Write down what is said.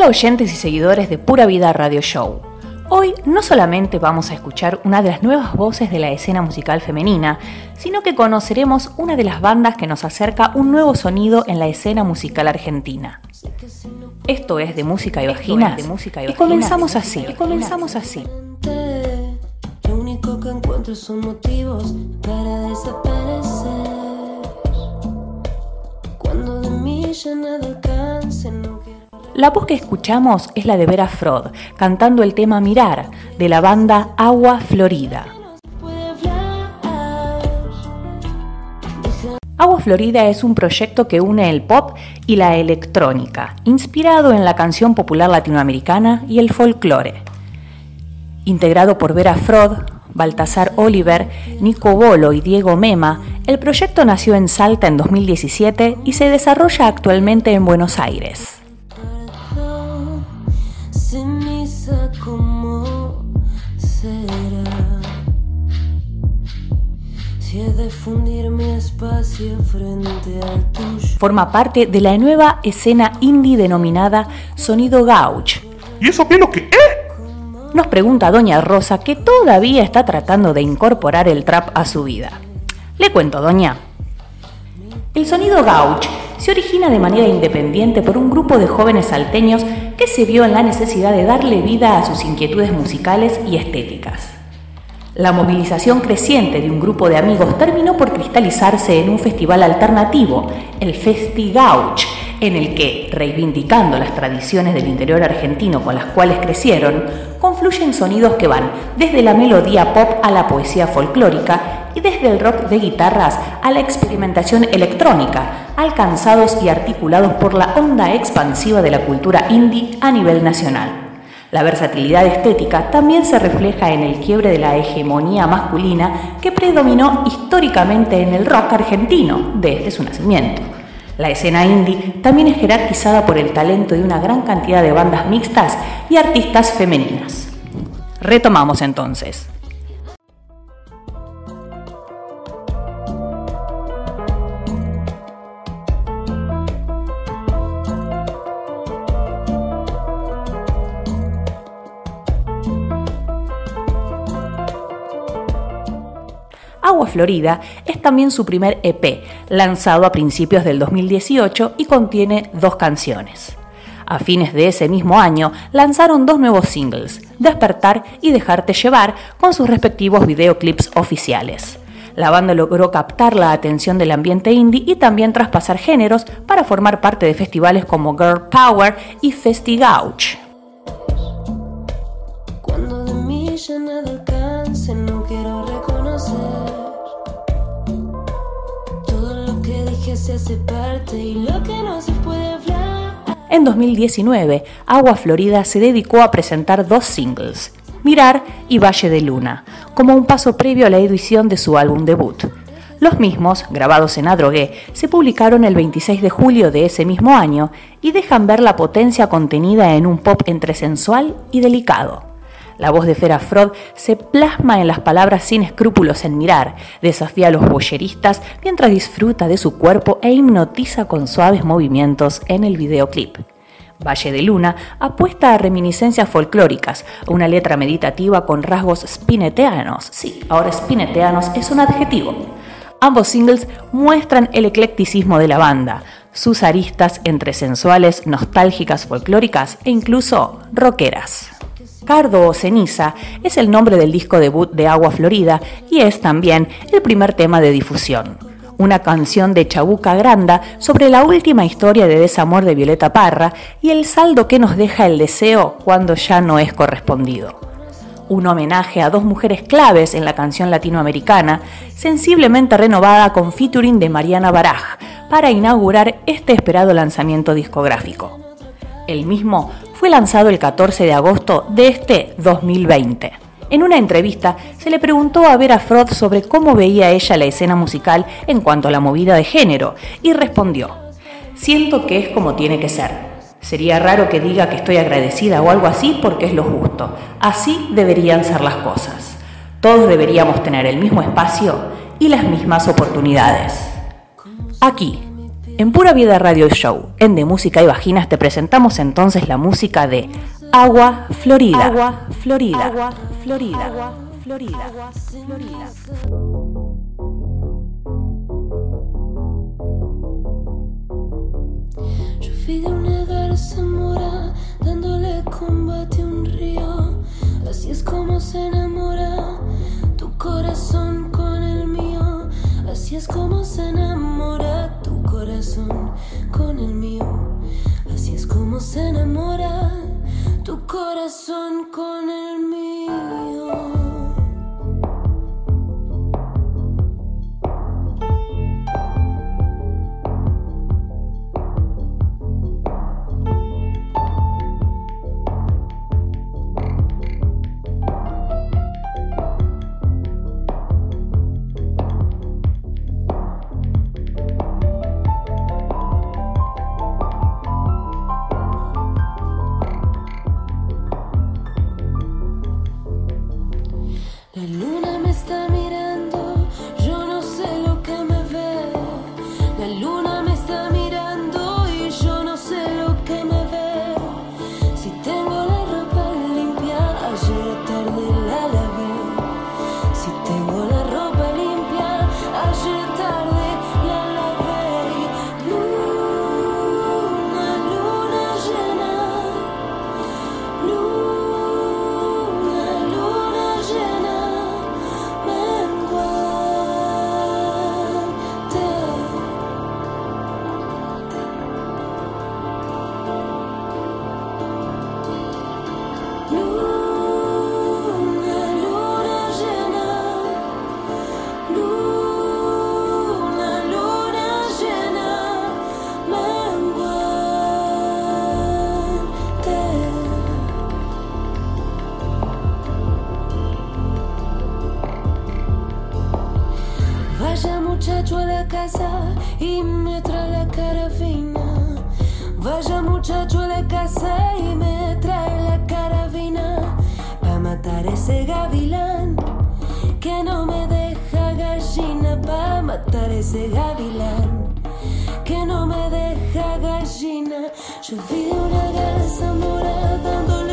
Hola oyentes y seguidores de Pura Vida Radio Show. Hoy no solamente vamos a escuchar una de las nuevas voces de la escena musical femenina, sino que conoceremos una de las bandas que nos acerca un nuevo sonido en la escena musical argentina. Esto es de música y vagina. Y comenzamos así. Y comenzamos así. Lo único que encuentro son motivos para desaparecer. Cuando de mí ya nada alcance, no quiero. La voz que escuchamos es la de Vera Frod, cantando el tema Mirar, de la banda Agua Florida. Agua Florida es un proyecto que une el pop y la electrónica, inspirado en la canción popular latinoamericana y el folclore. Integrado por Vera Frod, Baltasar Oliver, Nico Bolo y Diego Mema, el proyecto nació en Salta en 2017 y se desarrolla actualmente en Buenos Aires. Ceniza como será. Si he de fundir mi espacio frente al tuyo. Forma parte de la nueva escena indie denominada Sonido Gauch, ¿Y eso qué es lo que es? Nos pregunta Doña Rosa que todavía está tratando de incorporar el trap a su vida. Le cuento, Doña. El sonido gauch se de manera independiente por un grupo de jóvenes salteños que se vio en la necesidad de darle vida a sus inquietudes musicales y estéticas. La movilización creciente de un grupo de amigos terminó por cristalizarse en un festival alternativo, el Festi Gauch, en el que, reivindicando las tradiciones del interior argentino con las cuales crecieron, confluyen sonidos que van desde la melodía pop a la poesía folclórica y desde el rock de guitarras a la experimentación electrónica, alcanzados y articulados por la onda expansiva de la cultura indie a nivel nacional. La versatilidad estética también se refleja en el quiebre de la hegemonía masculina que predominó históricamente en el rock argentino desde su nacimiento. La escena indie también es jerarquizada por el talento de una gran cantidad de bandas mixtas y artistas femeninas. Retomamos entonces. Florida es también su primer EP, lanzado a principios del 2018 y contiene dos canciones. A fines de ese mismo año lanzaron dos nuevos singles, Despertar y Dejarte llevar, con sus respectivos videoclips oficiales. La banda logró captar la atención del ambiente indie y también traspasar géneros para formar parte de festivales como Girl Power y Festi Gauch. Cuando de mí se. En 2019, Agua Florida se dedicó a presentar dos singles, Mirar y Valle de Luna, como un paso previo a la edición de su álbum debut. Los mismos, grabados en Adrogué, se publicaron el 26 de julio de ese mismo año y dejan ver la potencia contenida en un pop entre sensual y delicado. La voz de Fera Frod se plasma en las palabras sin escrúpulos en mirar, desafía a los boyeristas mientras disfruta de su cuerpo e hipnotiza con suaves movimientos en el videoclip. Valle de Luna apuesta a reminiscencias folclóricas, una letra meditativa con rasgos spineteanos. Sí, ahora spineteanos es un adjetivo. Ambos singles muestran el eclecticismo de la banda, sus aristas entre sensuales, nostálgicas, folclóricas e incluso rockeras. Cardo o Ceniza es el nombre del disco debut de Agua Florida y es también el primer tema de difusión. Una canción de Chabuca Granda sobre la última historia de desamor de Violeta Parra y el saldo que nos deja el deseo cuando ya no es correspondido. Un homenaje a dos mujeres claves en la canción latinoamericana, sensiblemente renovada con featuring de Mariana Baraj, para inaugurar este esperado lanzamiento discográfico. El mismo fue lanzado el 14 de agosto de este 2020. En una entrevista se le preguntó a Vera Frod sobre cómo veía ella la escena musical en cuanto a la movida de género y respondió, siento que es como tiene que ser. Sería raro que diga que estoy agradecida o algo así porque es lo justo. Así deberían ser las cosas. Todos deberíamos tener el mismo espacio y las mismas oportunidades. Aquí, En Pura Vida Radio Show, en De Música y Vaginas, te presentamos entonces la música de Agua Florida. Agua Florida. Agua Florida. Agua Florida. Agua Florida. Yo fui de una garza corazón con el mío. Y me la carabina. Vaya muchacho a la casa y me trae la carabina. Pa' matar ese gavilán que no me deja gallina. Pa' matar ese gavilán que no me deja gallina. Yo vi una garza mora dándole